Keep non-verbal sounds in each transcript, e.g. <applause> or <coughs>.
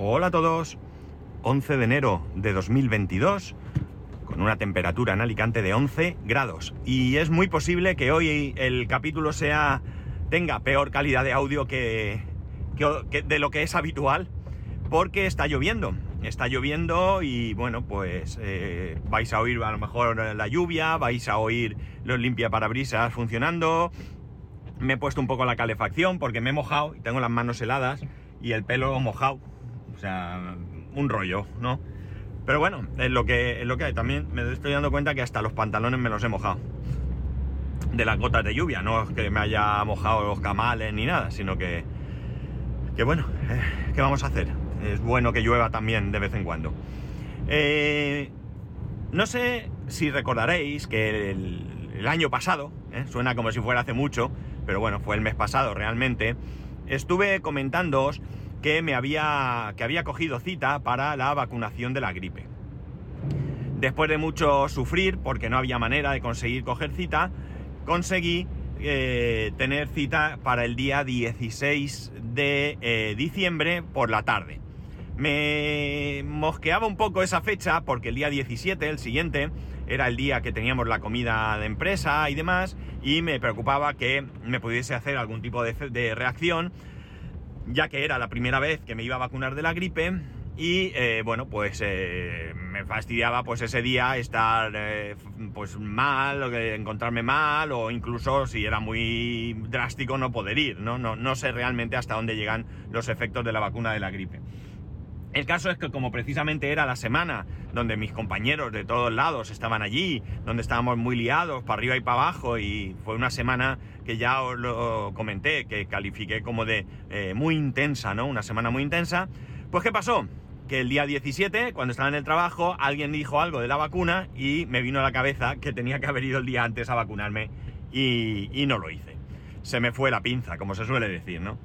Hola a todos. 11 de enero de 2022, con una temperatura en Alicante de 11 grados. Y es muy posible que hoy el capítulo sea tenga peor calidad de audio que, de lo que es habitual, porque está lloviendo. Está lloviendo y bueno, pues eh, vais a oír a lo mejor la lluvia, vais a oír los limpiaparabrisas funcionando. Me he puesto un poco la calefacción porque me he mojado y tengo las manos heladas y el pelo mojado. O sea, un rollo, ¿no? Pero bueno, es lo que, es lo que hay. También me estoy dando cuenta que hasta los pantalones me los he mojado. De las gotas de lluvia, no es que me haya mojado los camales ni nada, sino que, que bueno, eh, ¿qué vamos a hacer? Es bueno que llueva también de vez en cuando. Eh, no sé si recordaréis que el, año pasado, ¿eh? suena como si fuera hace mucho, pero bueno, fue el mes pasado realmente, estuve comentándoos que me había, que había cogido cita para la vacunación de la gripe. Después de mucho sufrir, porque no había manera de conseguir coger cita, conseguí eh, tener cita para el día 16 de eh, diciembre por la tarde. Me mosqueaba un poco esa fecha porque el día 17, el siguiente, era el día que teníamos la comida de empresa y demás, y me preocupaba que me pudiese hacer algún tipo de, de reacción, ya que era la primera vez que me iba a vacunar de la gripe, y eh, bueno, pues eh, me fastidiaba pues ese día estar eh, pues mal, o encontrarme mal, o incluso si era muy drástico no poder ir, ¿no? No, no sé realmente hasta dónde llegan los efectos de la vacuna de la gripe. El caso es que como precisamente era la semana donde mis compañeros de todos lados estaban allí, donde estábamos muy liados, para arriba y para abajo, y fue una semana que ya os lo comenté, que califiqué como de eh, muy intensa, ¿no? Una semana muy intensa. Pues ¿qué pasó? Que el día 17, cuando estaba en el trabajo, alguien dijo algo de la vacuna y me vino a la cabeza que tenía que haber ido el día antes a vacunarme y, y no lo hice. Se me fue la pinza, como se suele decir, ¿no?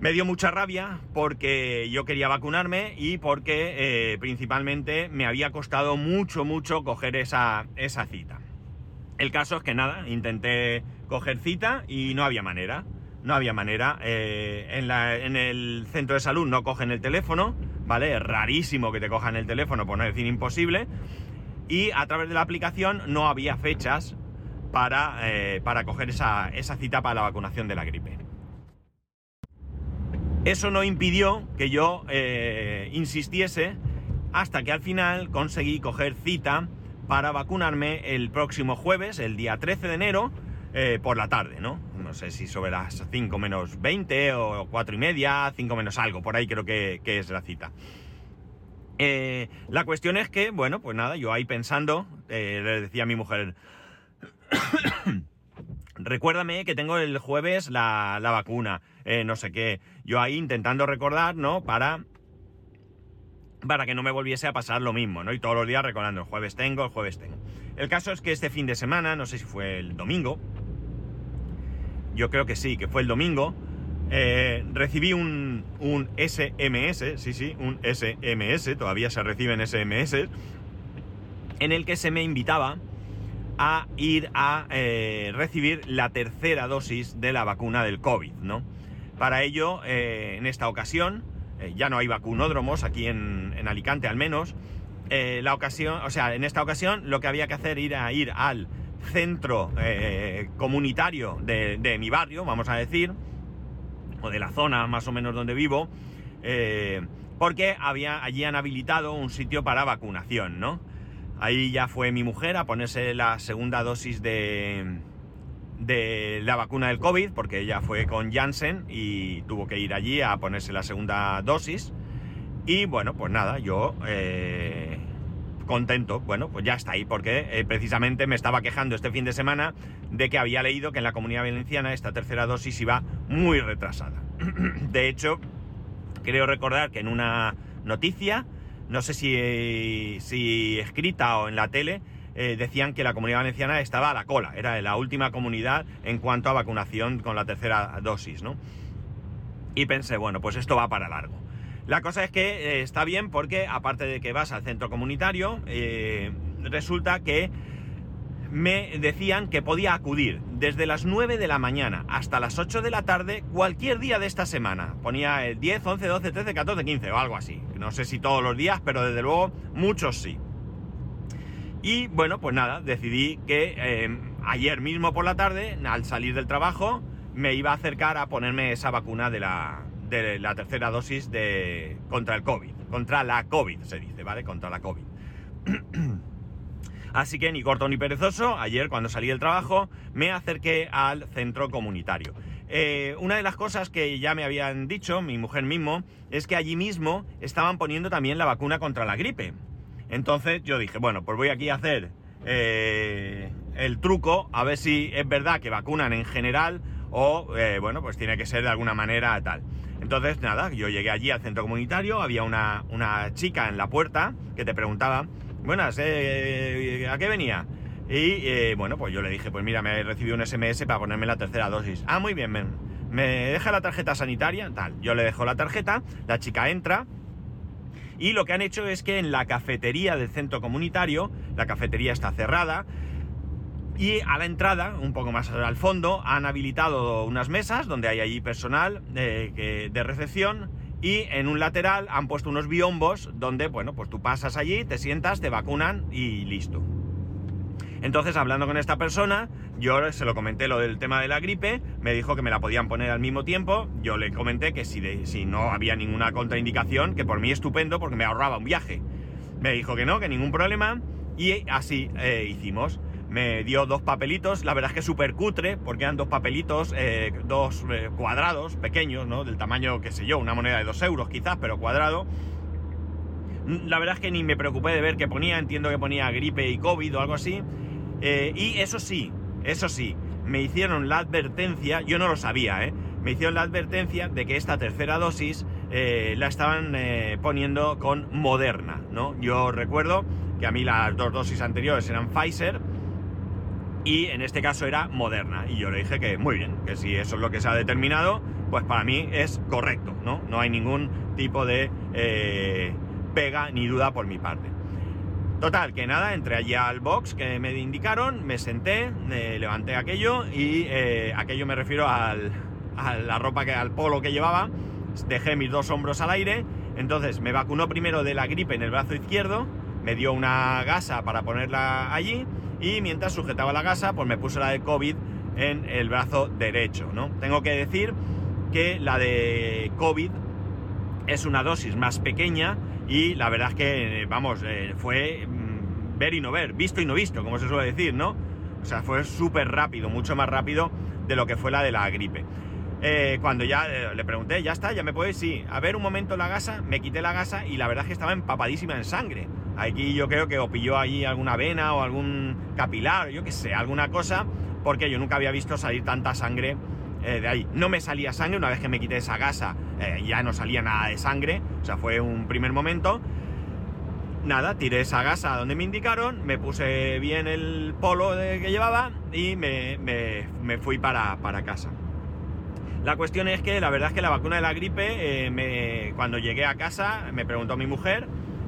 Me dio mucha rabia porque yo quería vacunarme y porque eh, principalmente me había costado mucho, mucho coger esa, esa cita. El caso es que nada, intenté coger cita y no había manera. No había manera. Eh, en, la- en el centro de salud no cogen el teléfono, ¿vale? Es rarísimo que te cojan el teléfono, por no decir imposible. Y a través de la aplicación no había fechas para, eh, para coger esa, esa cita para la vacunación de la gripe. Eso no impidió que yo eh, insistiese hasta que al final conseguí coger cita para vacunarme el próximo jueves, el día 13 de enero, eh, por la tarde, ¿no? No sé si sobre las 5 menos 20 o 4 y media, 5 menos algo, por ahí creo que, es la cita. Eh, la cuestión es que, bueno, pues nada, yo ahí pensando, le decía a mi mujer, <coughs> recuérdame que tengo el jueves la, la vacuna, no sé qué. Yo ahí intentando recordar, ¿no? Para, para que no me volviese a pasar lo mismo, ¿no? Y todos los días recordando, el jueves tengo, el jueves tengo. El caso es que este fin de semana, no sé si fue el domingo, yo creo que sí, que fue el domingo, eh, recibí un, un SMS, sí, sí, un SMS, todavía se reciben SMS, en el que se me invitaba a ir a eh, recibir la tercera dosis de la vacuna del COVID, ¿no? Para ello, eh, en esta ocasión, eh, ya no hay vacunódromos aquí en, Alicante al menos, eh, la ocasión, o sea, en esta ocasión lo que había que hacer era ir al centro comunitario de, de mi barrio, vamos a decir, o de la zona más o menos donde vivo, porque había, allí han habilitado un sitio para vacunación, ¿no? Ahí ya fue mi mujer a ponerse la segunda dosis de, de la vacuna del COVID, porque ella fue con Janssen y tuvo que ir allí a ponerse la segunda dosis. Y bueno, pues nada, yo eh, contento, bueno, pues ya está ahí, porque eh, precisamente me estaba quejando este fin de semana de que había leído que en la comunidad valenciana esta tercera dosis iba muy retrasada. <clears throat> De hecho, creo recordar que en una noticia, no sé si, si escrita o en la tele, eh, decían que la comunidad valenciana estaba a la cola, era la última comunidad en cuanto a vacunación con la tercera dosis, ¿no? Y pensé, bueno, pues esto va para largo. La cosa es que eh, está bien porque, aparte de que vas al centro comunitario, eh, resulta que me decían que podía acudir desde las 9 de la mañana hasta las 8 de la tarde cualquier día de esta semana. Ponía el 10, 11, 12, 13, 14, 15 o algo así. No sé si todos los días, pero desde luego muchos sí. Y bueno, pues nada, decidí que eh, ayer mismo por la tarde, al salir del trabajo, me iba a acercar a ponerme esa vacuna de la, de la tercera dosis de, contra el COVID. Contra la COVID, se dice, ¿vale? Contra la COVID. <clears throat> Así que ni corto ni perezoso, ayer cuando salí del trabajo me acerqué al centro comunitario. Eh, una de las cosas que ya me habían dicho, mi mujer mismo, es que allí mismo estaban poniendo también la vacuna contra la gripe. Entonces yo dije, bueno, pues voy aquí a hacer eh, el truco, a ver si es verdad que vacunan en general o, eh, bueno, pues tiene que ser de alguna manera tal. Entonces, nada, yo llegué allí al centro comunitario, había una, una chica en la puerta que te preguntaba buenas, eh, ¿a qué venía? Y bueno, pues yo le dije, pues mira, me he recibido un SMS para ponerme la tercera dosis. Ah, muy bien, me deja la tarjeta sanitaria, tal. Yo le dejo la tarjeta, la chica entra. Y lo que han hecho es que en la cafetería del centro comunitario, la cafetería está cerrada, y a la entrada, un poco más al fondo, han habilitado unas mesas donde hay allí personal de, de recepción y en un lateral han puesto unos biombos donde, bueno, pues tú pasas allí, te sientas, te vacunan y listo. Entonces, hablando con esta persona, yo se lo comenté lo del tema de la gripe, me dijo que me la podían poner al mismo tiempo, yo le comenté que si, si no había ninguna contraindicación, que por mí estupendo porque me ahorraba un viaje. Me dijo que no, que ningún problema, y así eh, hicimos me dio dos papelitos, la verdad es que súper cutre, porque eran dos papelitos, eh, dos eh, cuadrados pequeños, ¿no? Del tamaño, qué sé yo, una moneda de dos euros quizás, pero cuadrado. La verdad es que ni me preocupé de ver qué ponía, entiendo que ponía gripe y COVID o algo así. Y eso sí, eso sí, me hicieron la advertencia, yo no lo sabía, ¿eh? Me hicieron la advertencia de que esta tercera dosis la estaban poniendo con Moderna, ¿no? Yo recuerdo que a mí las dos dosis anteriores eran Pfizer, y en este caso era moderna. Y yo le dije que muy bien, que si eso es lo que se ha determinado, pues para mí es correcto, ¿no? No hay ningún tipo de eh, pega ni duda por mi parte. Total, que nada, entré allí al box que me indicaron, me senté, me levanté aquello y eh, aquello me refiero al, a la ropa que, al polo que llevaba, dejé mis dos hombros al aire, entonces me vacunó primero de la gripe en el brazo izquierdo, me dio una gasa para ponerla allí y mientras sujetaba la gasa, pues me puse la de COVID en el brazo derecho, ¿no? Tengo que decir que la de COVID es una dosis más pequeña y la verdad es que, vamos, eh, fue mm, ver y no ver, visto y no visto, como se suele decir, ¿no? O sea, fue súper rápido, mucho más rápido de lo que fue la de la gripe. Eh, cuando ya eh, le pregunté, ¿ya está? ¿Ya me puedes? Sí. A ver un momento la gasa, me quité la gasa y la verdad es que estaba empapadísima en sangre. Aquí yo creo que o pilló allí alguna vena o algún capilar, yo qué sé, alguna cosa, porque yo nunca había visto salir tanta sangre eh, de ahí. No me salía sangre, una vez que me quité esa gasa ya no salía nada de sangre, o sea, fue un primer momento. Nada, tiré esa gasa donde me indicaron, me puse bien el polo que llevaba y me, fui para, para casa. La cuestión es que la verdad es que la vacuna de la gripe, eh, cuando llegué a casa, me preguntó mi mujer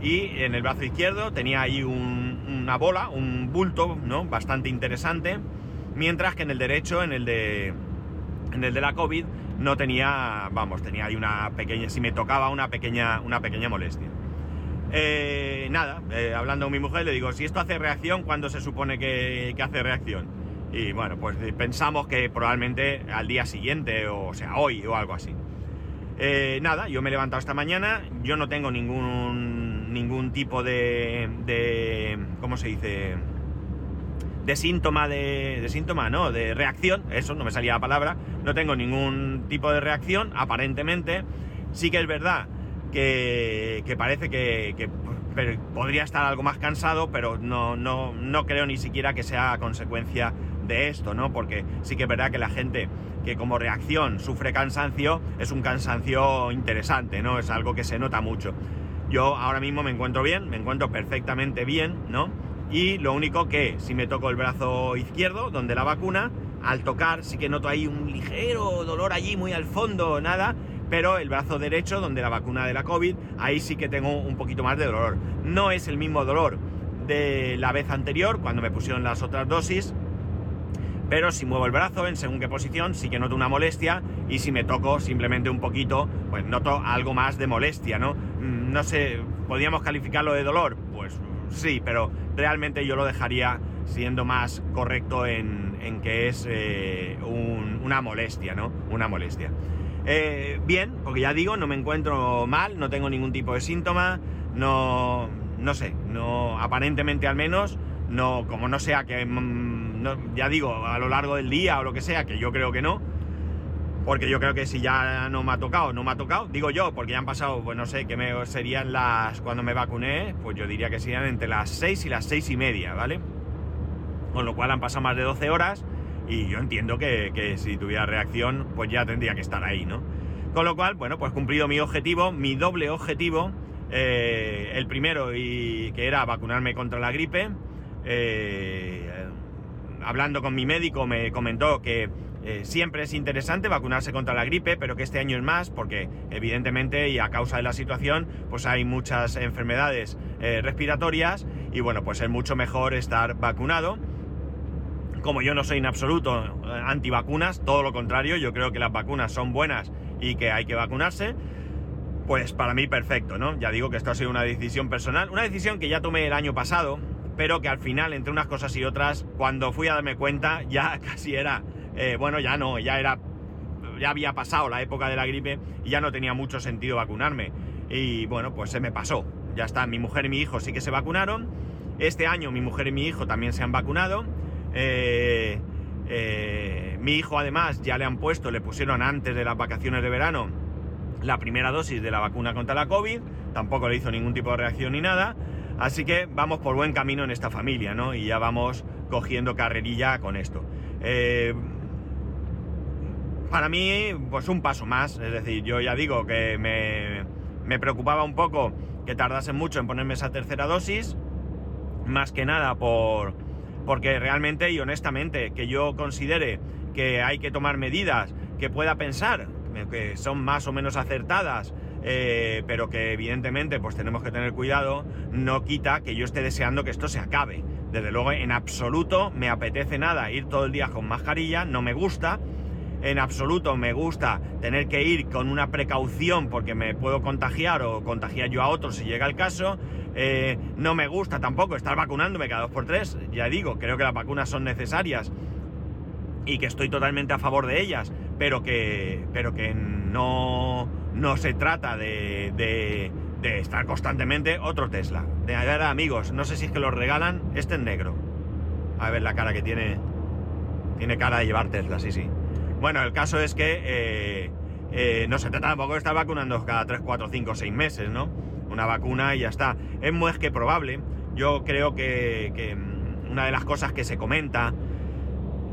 y en el brazo izquierdo tenía ahí una bola, un bulto, ¿no? Bastante interesante, mientras que en el derecho, en el de, en el de la COVID, no tenía, vamos, tenía ahí una pequeña, si me tocaba una pequeña, una pequeña molestia. Eh, nada, eh, hablando con mi mujer, le digo, si esto hace reacción, ¿cuándo se supone que hace reacción? Y bueno, pues pensamos que probablemente al día siguiente, o, sea, hoy o algo así. Eh, nada, yo me he levantado esta mañana, yo no tengo ningún, ningún tipo de, de, ¿cómo se dice? De síntoma, de, de síntoma, no, de reacción, eso, no me salía la palabra, no tengo ningún tipo de reacción, aparentemente. Sí que es verdad que, que parece que, podría estar algo más cansado, pero no, no, no creo ni siquiera que sea consecuencia de esto, ¿no? Porque sí que es verdad que la gente que como reacción sufre cansancio es un cansancio interesante, ¿no? Es algo que se nota mucho. Yo ahora mismo me encuentro bien, me encuentro perfectamente bien, ¿no? Y lo único que si me toco el brazo izquierdo, donde la vacuna, al tocar sí que noto ahí un ligero dolor allí muy al fondo, nada, pero el brazo derecho, donde la vacuna de la COVID, ahí sí que tengo un poquito más de dolor. No es el mismo dolor de la vez anterior, cuando me pusieron las otras dosis. Pero si muevo el brazo en según qué posición, sí que noto una molestia. Y si me toco simplemente un poquito, pues noto algo más de molestia, ¿no? Mm, no sé, ¿podríamos calificarlo de dolor? Sí, pero realmente yo lo dejaría siendo más correcto en, que es eh, una molestia, ¿no? Una molestia. Eh, bien, porque ya digo, no me encuentro mal, no tengo ningún tipo de síntoma, no, no sé, no, aparentemente al menos, no, como no sea que, mm, ya digo, a lo largo del día o lo que sea, que yo creo que no, porque yo creo que si ya no me ha tocado, no me ha tocado, digo yo, porque ya han pasado, pues no sé, que me, serían las, cuando me vacuné, pues yo diría que serían entre las 6 y las 6 y media, ¿vale? Con lo cual han pasado más de 12 horas y yo entiendo que, si tuviera reacción, pues ya tendría que estar ahí, ¿no? Con lo cual, bueno, pues cumplido mi objetivo, mi doble objetivo, eh, el primero y que era vacunarme contra la gripe. Eh, hablando con mi médico me comentó que eh, siempre es interesante vacunarse contra la gripe, pero que este año es más porque evidentemente y a causa de la situación pues hay muchas enfermedades respiratorias y bueno pues es mucho mejor estar vacunado como yo no soy en absoluto eh, antivacunas, todo lo contrario, yo creo que las vacunas son buenas y que hay que vacunarse, pues para mí perfecto, ¿no? Ya digo que esto ha sido una decisión personal, una decisión que ya tomé el año pasado, pero que al final, entre unas cosas y otras, cuando fui a darme cuenta, ya <laughs> casi era, eh, bueno, ya no, ya era, ya había pasado la época de la gripe y ya no tenía mucho sentido vacunarme. Y bueno, pues se me pasó. Ya está, mi mujer y mi hijo sí que se vacunaron. Este año mi mujer y mi hijo también se han vacunado. Eh, eh, mi hijo además ya le han puesto, le pusieron antes de las vacaciones de verano la primera dosis de la vacuna contra la COVID, tampoco le hizo ningún tipo de reacción ni nada, así que vamos por buen camino en esta familia, ¿no? Y ya vamos cogiendo carrerilla con esto. Para mí, pues un paso más, es decir, yo ya digo que me, me preocupaba un poco que tardase mucho en ponerme esa tercera dosis, más que nada por porque realmente y honestamente que yo considere que hay que tomar medidas, que pueda pensar que son más o menos acertadas, eh, pero que evidentemente pues tenemos que tener cuidado, no quita que yo esté deseando que esto se acabe. Desde luego, en absoluto me apetece nada ir todo el día con mascarilla, no me gusta. En absoluto me gusta tener que ir con una precaución porque me puedo contagiar o contagiar yo a otros si llega el caso. Eh, no me gusta tampoco estar vacunándome cada dos por tres. Ya digo, creo que las vacunas son necesarias y que estoy totalmente a favor de ellas, pero que, pero que no, no se trata de, de, estar constantemente otro Tesla. De ver, amigos, no sé si es que lo regalan, este en negro. A ver la cara que tiene. Tiene cara de llevar Tesla, sí, sí. Bueno, el caso es que eh, eh, no se trata tampoco de estar vacunando cada 3, 4, 5, 6 meses, ¿no? una vacuna y ya está. Es muy que probable. Yo creo que, mm, una de las cosas que se comenta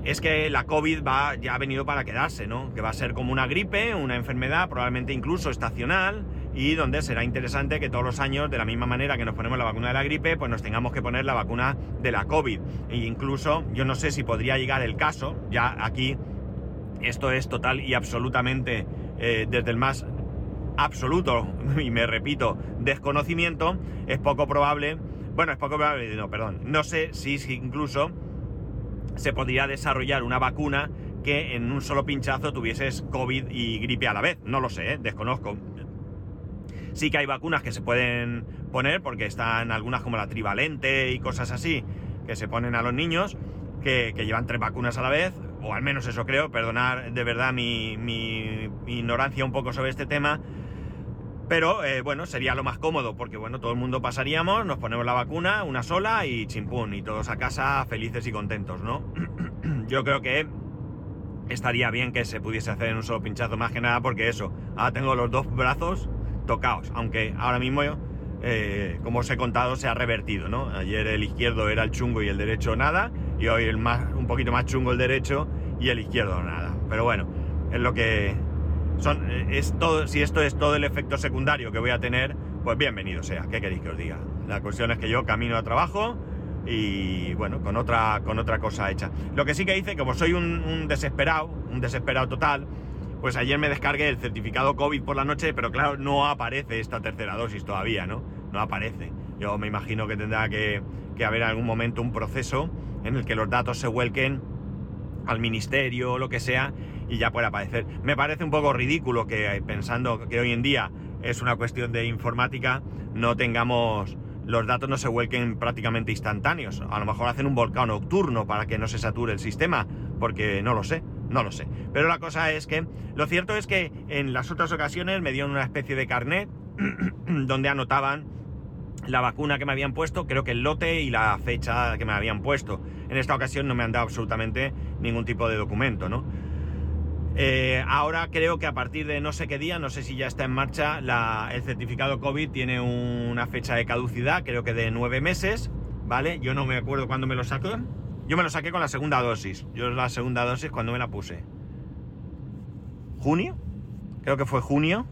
es que la COVID va, ya ha venido para quedarse, ¿no? Que va a ser como una gripe, una enfermedad, probablemente incluso estacional, y donde será interesante que todos los años, de la misma manera que nos ponemos la vacuna de la gripe, pues nos tengamos que poner la vacuna de la COVID. E incluso, yo no sé si podría llegar el caso, ya aquí esto es total y absolutamente eh, desde el más absoluto, <laughs> y me repito, desconocimiento, es poco probable, bueno, es poco probable, no, perdón, no sé si incluso se podría desarrollar una vacuna que en un solo pinchazo tuvieses COVID y gripe a la vez, no lo sé, ¿eh? desconozco. Sí que hay vacunas que se pueden poner, porque están algunas como la trivalente y cosas así, que se ponen a los niños, que, llevan tres vacunas a la vez, o al menos eso creo, perdonar de verdad mi, mi ignorancia un poco sobre este tema, pero eh, bueno, sería lo más cómodo porque bueno, todo el mundo pasaríamos, nos ponemos la vacuna, una sola y chimpún, y todos a casa felices y contentos, ¿no? <clears throat> Yo creo que estaría bien que se pudiese hacer en un solo pinchazo, más que nada porque eso, ahora tengo los dos brazos tocados, aunque ahora mismo yo, eh, como os he contado, se ha revertido, ¿no? Ayer el izquierdo era el chungo y el derecho nada, y hoy el más, un poquito más chungo el derecho y el izquierdo nada. Pero bueno, es lo que, son, es todo, si esto es todo el efecto secundario que voy a tener, pues bienvenido sea. ¿Qué queréis que os diga? La cuestión es que yo camino a trabajo y bueno, con otra, con otra cosa hecha. Lo que sí que hice, como soy un, desesperado, un desesperado total, pues ayer me descargué el certificado COVID por la noche, pero claro, no aparece esta tercera dosis todavía, ¿no? No aparece. Yo me imagino que tendrá que, haber algún momento un proceso en el que los datos se vuelquen al ministerio o lo que sea y ya pueda aparecer. Me parece un poco ridículo que pensando que hoy en día es una cuestión de informática, no tengamos los datos no se vuelquen prácticamente instantáneos. A lo mejor hacen un volcán nocturno para que no se sature el sistema, porque no lo sé, no lo sé. Pero la cosa es que lo cierto es que en las otras ocasiones me dieron una especie de carnet <clears throat> donde anotaban la vacuna que me habían puesto, creo que el lote y la fecha que me habían puesto. En esta ocasión no me han dado absolutamente ningún tipo de documento, ¿no? Eh, ahora creo que a partir de no sé qué día, no sé si ya está en marcha, el certificado COVID tiene una fecha de caducidad, creo que de nueve meses, ¿vale? Yo no me acuerdo cuándo me lo saqué. Yo me lo saqué con la segunda dosis. Yo la segunda dosis cuando me la puse. ¿Junio? Creo que fue junio.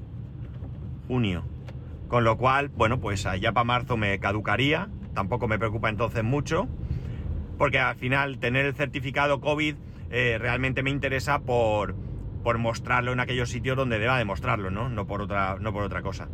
Junio. Con lo cual, bueno, pues allá para marzo me caducaría. Tampoco me preocupa entonces mucho. Porque al final tener el certificado COVID eh, realmente me interesa por por mostrarlo en aquellos sitios donde deba demostrarlo, ¿no? No por otra, no por otra cosa.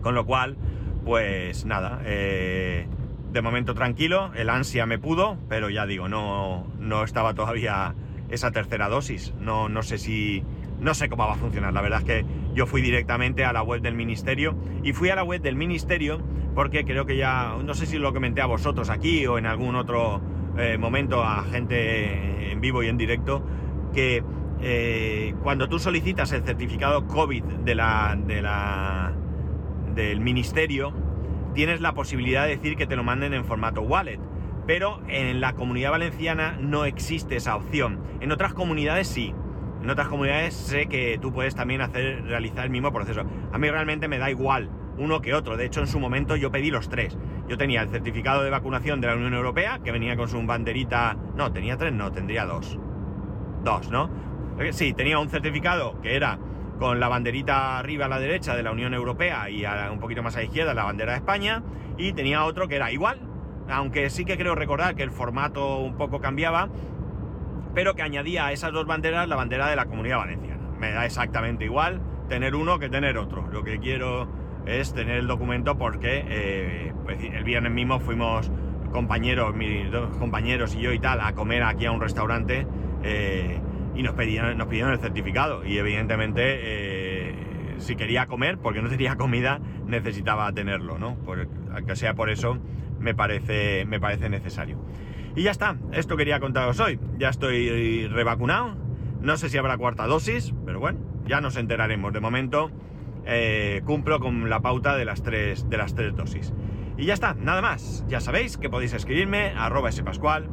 Con lo cual, pues nada, eh, de momento tranquilo, el ansia me pudo, pero ya digo, no, no estaba todavía esa tercera dosis. No, no sé si. No sé cómo va a funcionar. La verdad es que yo fui directamente a la web del ministerio. Y fui a la web del ministerio porque creo que ya. No sé si lo comenté a vosotros aquí o en algún otro eh, momento a gente en vivo y en directo. Que eh, cuando tú solicitas el certificado COVID de la, de la, del ministerio, tienes la posibilidad de decir que te lo manden en formato wallet. Pero en la comunidad valenciana no existe esa opción. En otras comunidades sí. En otras comunidades sé que tú puedes también hacer, realizar el mismo proceso. A mí realmente me da igual uno que otro. De hecho, en su momento yo pedí los tres. Yo tenía el certificado de vacunación de la Unión Europea, que venía con su banderita... No, tenía tres, no, tendría dos. Dos, ¿no? Eh, sí, tenía un certificado que era con la banderita arriba a la derecha de la Unión Europea y un poquito más a la izquierda la bandera de España, y tenía otro que era igual, aunque sí que creo recordar que el formato un poco cambiaba, pero que añadía a esas dos banderas la bandera de la Comunidad Valenciana. Me da exactamente igual tener uno que tener otro. Lo que quiero es tener el documento porque eh, pues, el viernes mismo fuimos compañeros, mis dos compañeros y yo y tal, a comer aquí a un restaurante. Eh, y nos pedían, nos pidieron el certificado. Y evidentemente, eh, si quería comer, porque no tenía comida, necesitaba tenerlo, ¿no? Por, aunque sea por eso, me parece, me parece necesario. Y ya está, esto quería contaros hoy. Ya estoy revacunado. No sé si habrá cuarta dosis, pero bueno, ya nos enteraremos. De momento, eh, cumplo con la pauta de las tres, de las tres dosis. Y ya está, nada más. Ya sabéis que podéis escribirme arroba spascual,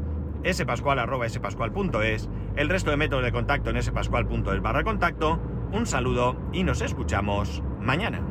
spascual arroba spascual.es el resto de métodos de contacto en spascual.es barra contacto. Un saludo y nos escuchamos mañana.